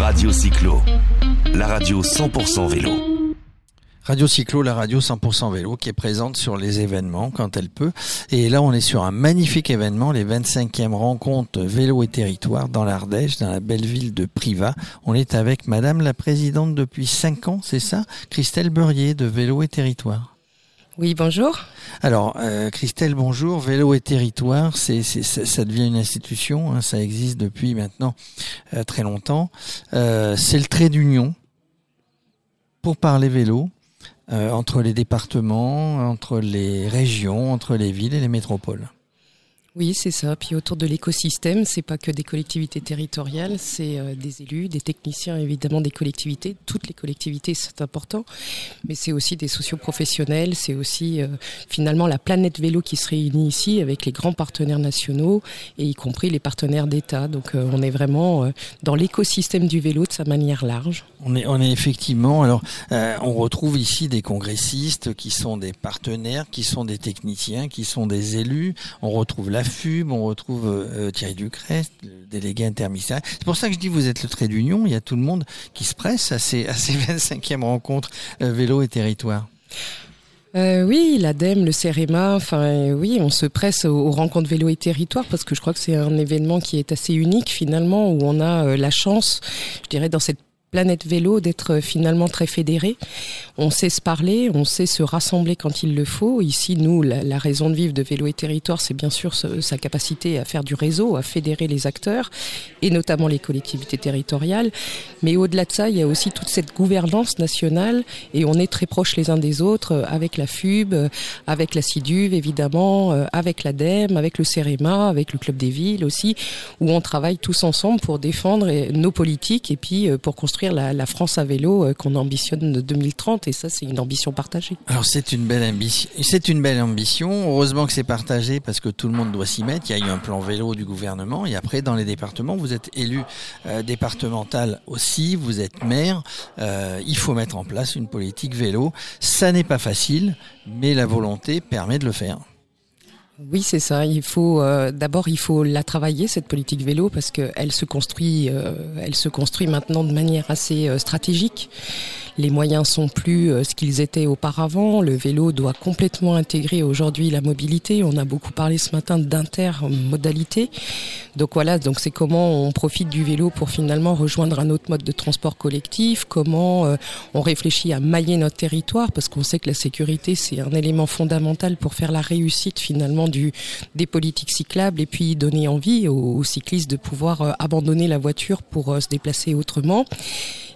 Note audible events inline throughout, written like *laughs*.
Radio Cyclo, la radio 100% vélo. Radio Cyclo, la radio 100% vélo, qui est présente sur les événements quand elle peut. Et là, on est sur un magnifique événement, les 25e rencontres vélo et territoire dans l'Ardèche, dans la belle ville de Privas. On est avec Madame la Présidente depuis 5 ans, c'est ça? Christelle Beurrier de Vélo et Territoire. Oui, bonjour. Alors, euh, Christelle, bonjour. Vélo et territoire, c'est, ça, devient une institution. Hein, ça existe depuis maintenant euh, très longtemps. Euh, c'est le trait d'union pour parler vélo entre les départements, entre les régions, entre les villes et les métropoles. Oui, c'est ça. Puis autour de l'écosystème, c'est pas que des collectivités territoriales, c'est euh, des élus, des techniciens, évidemment des collectivités. Toutes les collectivités, c'est important, mais c'est aussi des socioprofessionnels. C'est aussi euh, finalement la planète vélo qui se réunit ici avec les grands partenaires nationaux et y compris les partenaires d'État. Donc euh, on est vraiment dans l'écosystème du vélo de sa manière large. On est, on est effectivement. Alors, on retrouve ici des congressistes qui sont des partenaires, qui sont des techniciens, qui sont des élus. On retrouve la on retrouve euh, Thierry Ducrest, le délégué interministériel. C'est pour ça que je dis vous êtes le trait d'union. Il y a tout le monde qui se presse à ces, à ces *laughs* 25e rencontres euh, vélo et territoire. Euh, oui, l'ADEME, le CEREMA, enfin oui, on se presse aux, rencontres vélo et territoire parce que je crois que c'est un événement qui est assez unique finalement où on a la chance, je dirais, dans cette planète vélo d'être finalement très fédéré. On sait se parler, on sait se rassembler quand il le faut. Ici, nous, la, raison de vivre de Vélo et Territoire, c'est bien sûr sa capacité à faire du réseau, à fédérer les acteurs, et notamment les collectivités territoriales. Mais au-delà de ça, il y a aussi toute cette gouvernance nationale, et on est très proches les uns des autres, euh, avec la FUB, euh, avec la CIDUV, évidemment, euh, avec l'ADEME, avec le CEREMA, avec le Club des villes aussi, où on travaille tous ensemble pour défendre nos politiques et puis pour construire la, France à vélo euh, qu'on ambitionne de 2030 et ça c'est une ambition partagée. Alors c'est une belle ambition, c'est une belle ambition. Heureusement que c'est partagé parce que tout le monde doit s'y mettre. Il y a eu un plan vélo du gouvernement et après dans les départements vous êtes élu euh, départemental aussi, vous êtes maire. Euh, il faut mettre en place une politique vélo. Ça n'est pas facile, mais la volonté permet de le faire. Oui, c'est ça. Il faut euh, d'abord il faut la travailler cette politique vélo parce qu'elle se construit, euh, elle se construit maintenant de manière assez euh, stratégique. Les moyens sont plus ce qu'ils étaient auparavant. Le vélo doit complètement intégrer aujourd'hui la mobilité. On a beaucoup parlé ce matin d'intermodalité. Donc voilà, donc c'est comment on profite du vélo pour finalement rejoindre un autre mode de transport collectif. Comment on réfléchit à mailler notre territoire parce qu'on sait que la sécurité c'est un élément fondamental pour faire la réussite finalement des politiques cyclables et puis donner envie aux, cyclistes de pouvoir euh, abandonner la voiture pour euh, se déplacer autrement.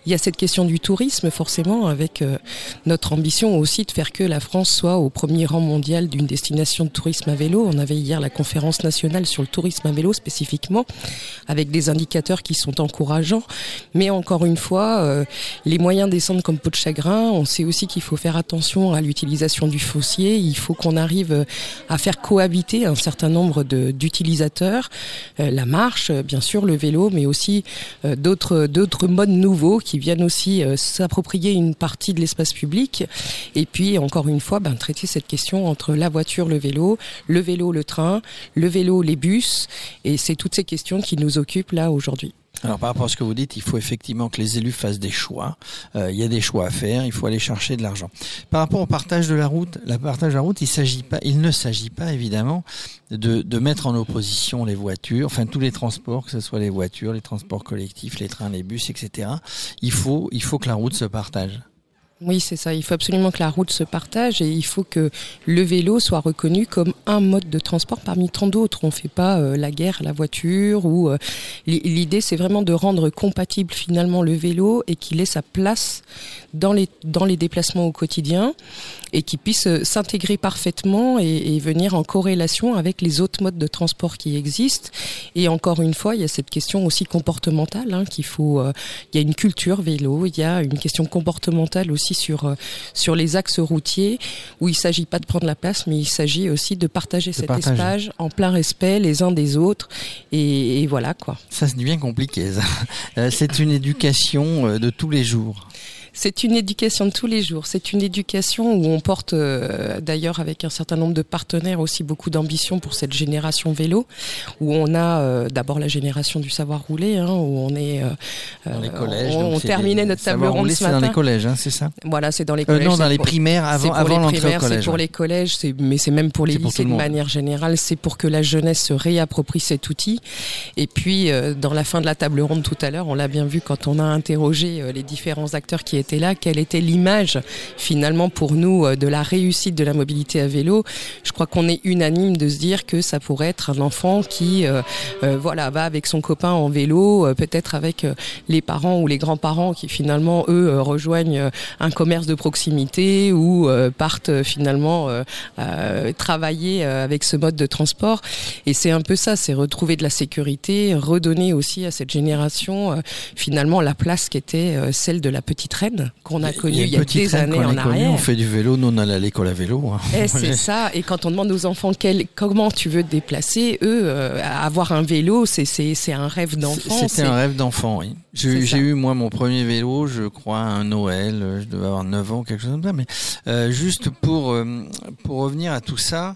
Il y a cette question du tourisme, forcément, avec euh, notre ambition aussi de faire que la France soit au premier rang mondial d'une destination de tourisme à vélo. On avait hier la conférence nationale sur le tourisme à vélo spécifiquement, avec des indicateurs qui sont encourageants. Mais encore une fois, euh, les moyens descendent comme peau de chagrin. On sait aussi qu'il faut faire attention à l'utilisation du foncier. Il faut qu'on arrive euh, à faire cohabiter un certain nombre d'utilisateurs. la marche, bien sûr, le vélo, mais aussi d'autres d'autres modes nouveaux qui viennent aussi euh, s'approprier une partie de l'espace public. Et puis, encore une fois, ben, traiter cette question entre la voiture, le vélo, le vélo, le train, le vélo, les bus. Et c'est toutes ces questions qui nous occupent là aujourd'hui. Alors par rapport à ce que vous dites, il faut effectivement que les élus fassent des choix. Euh, il y a des choix à faire. Il faut aller chercher de l'argent. Par rapport au partage de la route, la partage de la route, il s'agit pas, il ne s'agit pas évidemment de, de mettre en opposition les voitures, enfin tous les transports, que ce soit les voitures, les transports collectifs, les trains, les bus, etc. Il faut, il faut que la route se partage. Oui, c'est ça. Il faut absolument que la route se partage et il faut que le vélo soit reconnu comme un mode de transport parmi tant d'autres. On ne fait pas euh, la guerre à la voiture ou euh, l'idée c'est vraiment de rendre compatible finalement le vélo et qu'il ait sa place dans les dans les déplacements au quotidien et qu'il puisse euh, s'intégrer parfaitement et, venir en corrélation avec les autres modes de transport qui existent. Et encore une fois, il y a cette question aussi comportementale hein, qu'il faut. il y a une culture vélo, il y a une question comportementale aussi sur euh, sur les axes routiers où il s'agit pas de prendre la place, mais il s'agit aussi de partager cet espace en plein respect les uns des autres et, voilà quoi. Ça c'est bien compliqué. Euh, c'est une éducation euh, de tous les jours. C'est une éducation de tous les jours. C'est une éducation où on porte, euh, d'ailleurs, avec un certain nombre de partenaires aussi beaucoup d'ambition pour cette génération vélo, où on a euh, d'abord la génération du savoir rouler, hein, où on est euh, dans les collèges. On, terminait notre table ronde ce matin. C'est dans les collèges, hein, c'est ça. Voilà, c'est dans les collèges. non, dans les primaires avant avant l'entrée au collège. C'est pour les collèges, mais c'est même pour les lycées de manière générale. C'est pour que la jeunesse se réapproprie cet outil. Et puis, dans la fin de la table ronde tout à l'heure, on l'a bien vu quand on a interrogé les différents acteurs qui étaient là, quelle était l'image finalement pour nous euh, de la réussite de la mobilité à vélo. Je crois qu'on est unanime de se dire que ça pourrait être un enfant qui euh, euh, voilà va avec son copain en vélo, peut-être avec les parents ou les grands-parents qui finalement eux rejoignent un commerce de proximité ou partent finalement travailler avec ce mode de transport. Et c'est un peu ça, c'est retrouver de la sécurité, redonner aussi à cette génération finalement la place qui était celle de la petite reine qu'on a connue il y a, des années en arrière. on fait du vélo, nous on allait à l'école à vélo. Hein. Et c'est ça. Et quand on demande aux enfants quel, comment tu veux te déplacer, eux, euh, avoir un vélo, c'est c'est un rêve d'enfant. C'était un rêve d'enfant, oui. J'ai eu moi mon premier vélo, je crois un Noël, euh, je devais avoir 9 ans, quelque chose comme ça. Mais euh, juste pour euh, pour revenir à tout ça,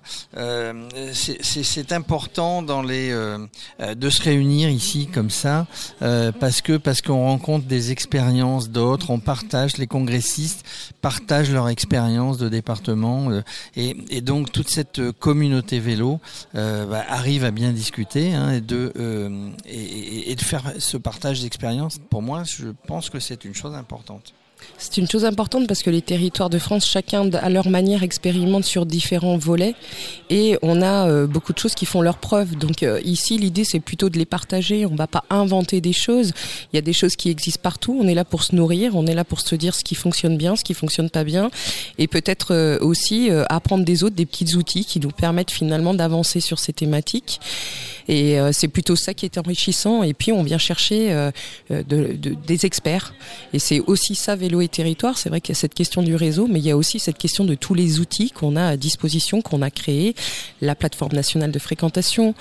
c'est important dans les de se réunir ici comme ça parce que parce qu'on rencontre des expériences d'autres, on partage les congressistes partagent leur expérience de département et, et, donc toute cette communauté vélo bah, arrive à bien discuter hein, et de et de faire ce partage d'expérience pour moi, je pense que c'est une chose importante. C'est une chose importante parce que les territoires de France, chacun à leur manière, expérimente sur différents volets et on a euh, beaucoup de choses qui font leur preuve. Donc euh, ici, l'idée, c'est plutôt de les partager. On ne va pas inventer des choses. Il y a des choses qui existent partout. On est là pour se nourrir. On est là pour se dire ce qui fonctionne bien, ce qui fonctionne pas bien et peut-être euh, aussi apprendre des autres des petits outils qui nous permettent finalement d'avancer sur ces thématiques. Et c'est plutôt ça qui est enrichissant. Et puis on vient chercher de, de, des experts. Et c'est aussi ça vélo et territoire. C'est vrai qu'il y a cette question du réseau, mais il y a aussi cette question de tous les outils qu'on a à disposition, qu'on a créés, la plateforme nationale de fréquentation,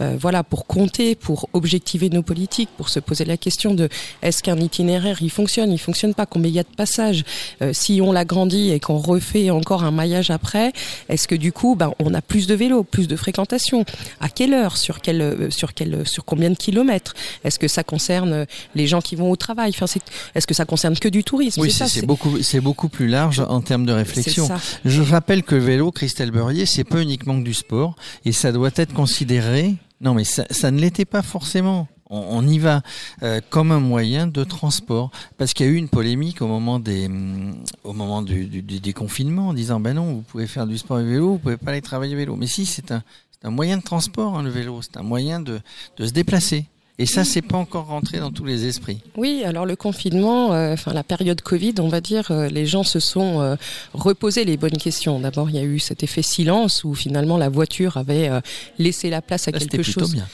euh, voilà, pour compter, pour objectiver nos politiques, pour se poser la question de est-ce qu'un itinéraire il fonctionne, il fonctionne pas, combien il y a de passages, euh, si on l'agrandit et qu'on refait encore un maillage après, est-ce que du coup, ben, on a plus de vélos, plus de fréquentation, à quelle heure, sur quel, euh, sur quel, sur combien de kilomètres, est-ce que ça concerne les gens qui vont au travail, enfin, est-ce que ça concerne que du tourisme? Oui, c'est beaucoup, c'est beaucoup plus large en termes de réflexion. Je rappelle que le vélo, Christelle Beurrier, c'est pas uniquement que du sport et ça doit être considéré. Non, mais ça, ça ne l'était pas forcément. On, y va euh, comme un moyen de transport parce qu'il y a eu une polémique au moment des mm, au moment du, du, du, déconfinement en disant ben non vous pouvez faire du sport et vélo vous pouvez pas aller travailler vélo mais si c'est un un moyen de transport hein, le vélo. C'est un moyen de se déplacer et ça, c'est pas encore rentré dans tous les esprits. Oui, alors le confinement, euh, enfin la période Covid, on va dire, euh, les gens se sont euh, reposés les bonnes questions. D'abord, il y a eu cet effet silence où finalement la voiture avait laissé la place à quelque chose. Bien.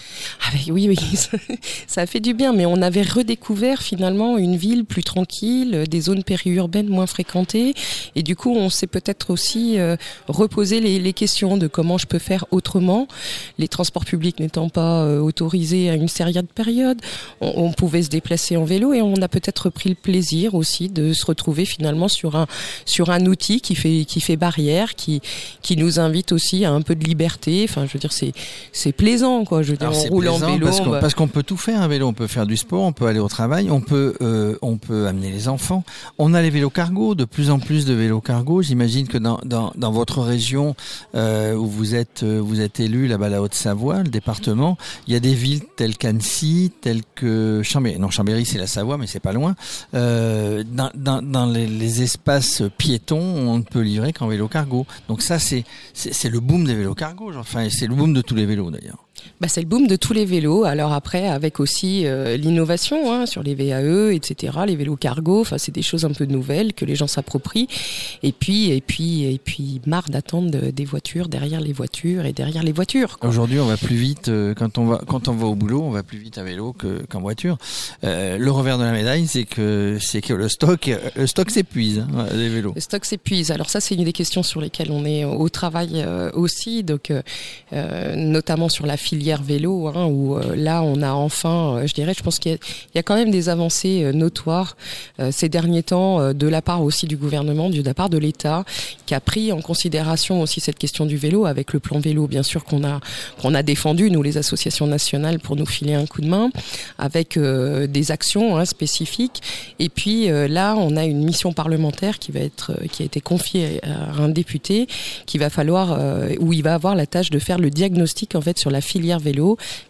Ah, oui, oui, *laughs* ça a fait du bien, mais on avait redécouvert finalement une ville plus tranquille, des zones périurbaines moins fréquentées, et du coup, on s'est peut-être aussi reposé les, les, questions de comment je peux faire autrement. Les transports publics n'étant pas autorisés à une série de période. On, pouvait se déplacer en vélo et on a peut-être pris le plaisir aussi de se retrouver finalement sur un sur un outil qui fait qui fait barrière, qui qui nous invite aussi à un peu de liberté. Enfin, je veux dire, c'est c'est plaisant quoi. Je veux dire, on roule en vélo parce qu'on peut tout faire un vélo. On peut faire du sport, on peut aller au travail, on peut euh, on peut amener les enfants. On a les vélos cargo, de plus en plus de vélos cargo. J'imagine que dans, dans, dans votre région euh, où vous êtes euh, vous êtes élu là-bas la Haute-Savoie, le département, il y a des villes telles qu'Annecy tels que Chambéry. Non, Chambéry, c'est la Savoie, mais c'est pas loin. Euh, dans, les, les, espaces piétons, on ne peut livrer qu'en vélo cargo. Donc ça, c'est le boom des vélos cargo. Enfin, c'est le boom de tous les vélos d'ailleurs bah, c'est le boom de tous les vélos. Alors après, avec aussi euh, l'innovation hein, sur les VAE, etc., les vélos cargo. C'est des choses un peu nouvelles que les gens s'approprient. Et puis, et puis, et puis, marre d'attendre des voitures derrière les voitures et derrière les voitures. Aujourd'hui, on va plus vite euh, quand on va quand on va au boulot, on va plus vite à vélo qu'en voiture. Euh, le revers de la médaille, c'est que c'est que le stock le stock s'épuise hein, des vélos. Le stock s'épuise. Alors ça, c'est une des questions sur lesquelles on est au travail aussi. Donc, notamment sur la filière vélo, hein, où euh, là on a enfin, euh, je dirais, je pense qu'il y, a quand même des avancées notoires ces derniers temps de la part aussi du gouvernement, de la part de l'État, qui a pris en considération aussi cette question du vélo avec le plan vélo, bien sûr qu'on a qu'on a défendu nous les associations nationales pour nous filer un coup de main, avec des actions hein, spécifiques. Et puis là, on a une mission parlementaire qui va être qui a été confiée à un député, qui va falloir où il va avoir la tâche de faire le diagnostic en fait sur la filière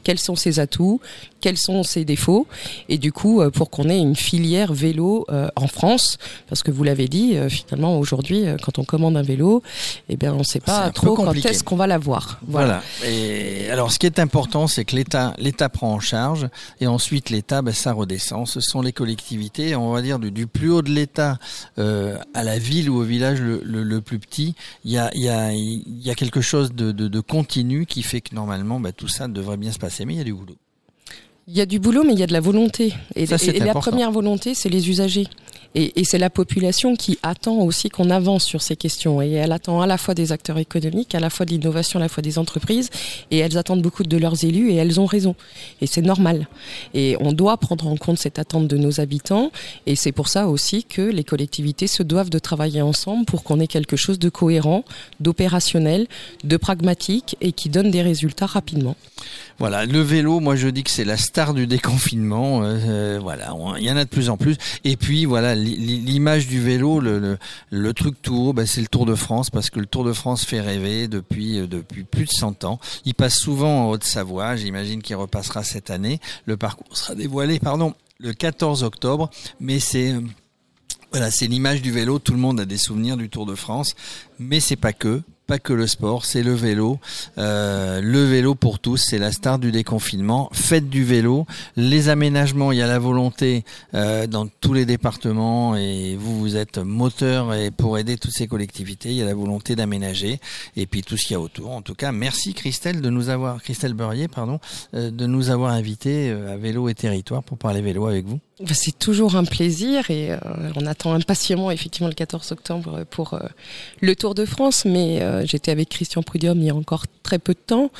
quels sont ses atouts, quels sont ses défauts, et du coup euh, pour qu'on ait une filière vélo euh, en France, parce que vous l'avez dit, euh, finalement aujourd'hui quand on commande un vélo, eh bien on ne sait pas trop quand est-ce qu'on va l'avoir. Voilà. voilà. Et alors ce qui est important, c'est que l'État l'État prend en charge, et ensuite l'État, ben, ça redescend. Ce sont les collectivités, on va dire du, plus haut de l'État à la ville ou au village le, le, plus petit, il y a, y, a, y a quelque chose de, de, de continu qui fait que normalement ben, tout ça devrait bien se passer, mais il y a du boulot. Il y a du boulot, mais il y a de la volonté. Et, la première volonté, c'est les usagers. Et, c'est la population qui attend aussi qu'on avance sur ces questions. Et elle attend à la fois des acteurs économiques, à la fois de l'innovation, à la fois des entreprises. Et elles attendent beaucoup de leurs élus et elles ont raison. Et c'est normal. Et on doit prendre en compte cette attente de nos habitants. Et c'est pour ça aussi que les collectivités se doivent de travailler ensemble pour qu'on ait quelque chose de cohérent, d'opérationnel, de pragmatique et qui donne des résultats rapidement. Voilà, le vélo, moi je dis que c'est la star du déconfinement. Euh, euh, voilà, il y en a de plus en plus. Et puis voilà, l'image du vélo, le, truc tout haut, bah, c'est le Tour de France parce que le Tour de France fait rêver depuis euh, plus de 100 ans. Il passe souvent en Haute-Savoie. J'imagine qu'il repassera cette année. Le parcours sera dévoilé, pardon, le 14 octobre. Mais c'est voilà, c'est l'image du vélo. Tout le monde a des souvenirs du Tour de France, mais c'est pas que pas que le sport, c'est le vélo. Euh, le vélo pour tous, c'est la star du déconfinement. Faites du vélo. Les aménagements, il y a la volonté euh, dans tous les départements et vous, vous êtes moteur et pour aider toutes ces collectivités, il y a la volonté d'aménager et puis tout ce qu'il y a autour. En tout cas, merci Christelle de nous avoir, Christelle Beurrier, pardon, euh, de nous avoir invités à Vélo et Territoire pour parler vélo avec vous. Bah, c'est toujours un plaisir et on attend impatiemment effectivement le 14 octobre pour le Tour de France, mais euh, j'étais avec Christian Prudium il y a encore très peu de temps,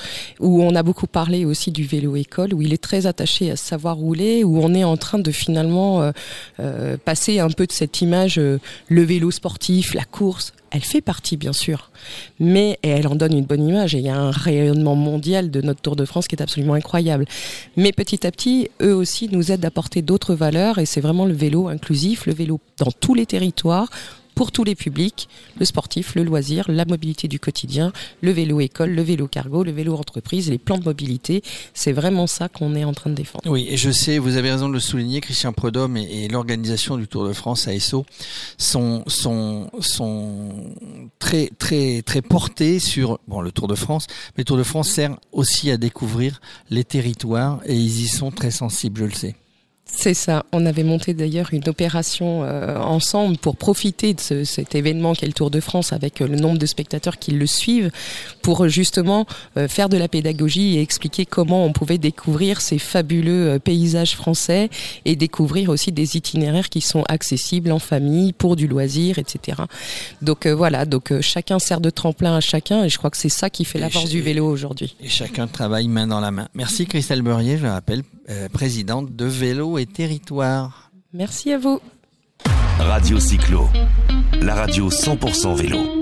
où on a beaucoup parlé aussi du vélo école, où il est très attaché à savoir rouler, où on est en train de finalement euh, euh, passer un peu de cette image, le vélo sportif, la course, elle fait partie bien sûr, mais elle en donne une bonne image et il y a un rayonnement mondial de notre Tour de France qui est absolument incroyable. Mais petit à petit, eux aussi nous aident à apporter d'autres valeurs et c'est vraiment le vélo inclusif, le vélo dans tous les territoires pour tous les publics, le sportif, le loisir, la mobilité du quotidien, le vélo école, le vélo cargo, le vélo entreprise, les plans de mobilité. C'est vraiment ça qu'on est en train de défendre. Oui, et je sais, vous avez raison de le souligner, Christian Prudhomme et, l'organisation du Tour de France ASO sont, sont, très, très, très portés sur le Tour de France, mais le Tour de France sert aussi à découvrir les territoires et ils y sont très sensibles, je le sais. C'est ça. On avait monté d'ailleurs une opération euh, ensemble pour profiter de ce, cet événement qu'est le Tour de France avec euh, le nombre de spectateurs qui le suivent pour euh, justement faire de la pédagogie et expliquer comment on pouvait découvrir ces fabuleux paysages français et découvrir aussi des itinéraires qui sont accessibles en famille pour du loisir, etc. Donc voilà, donc chacun sert de tremplin à chacun et je crois que c'est ça qui fait la force du vélo aujourd'hui. Et chacun travaille main dans la main. Merci Christelle Beurrier, je le rappelle, présidente de Vélo et territoire. Merci à vous. Radio Cyclo, la radio 100% vélo.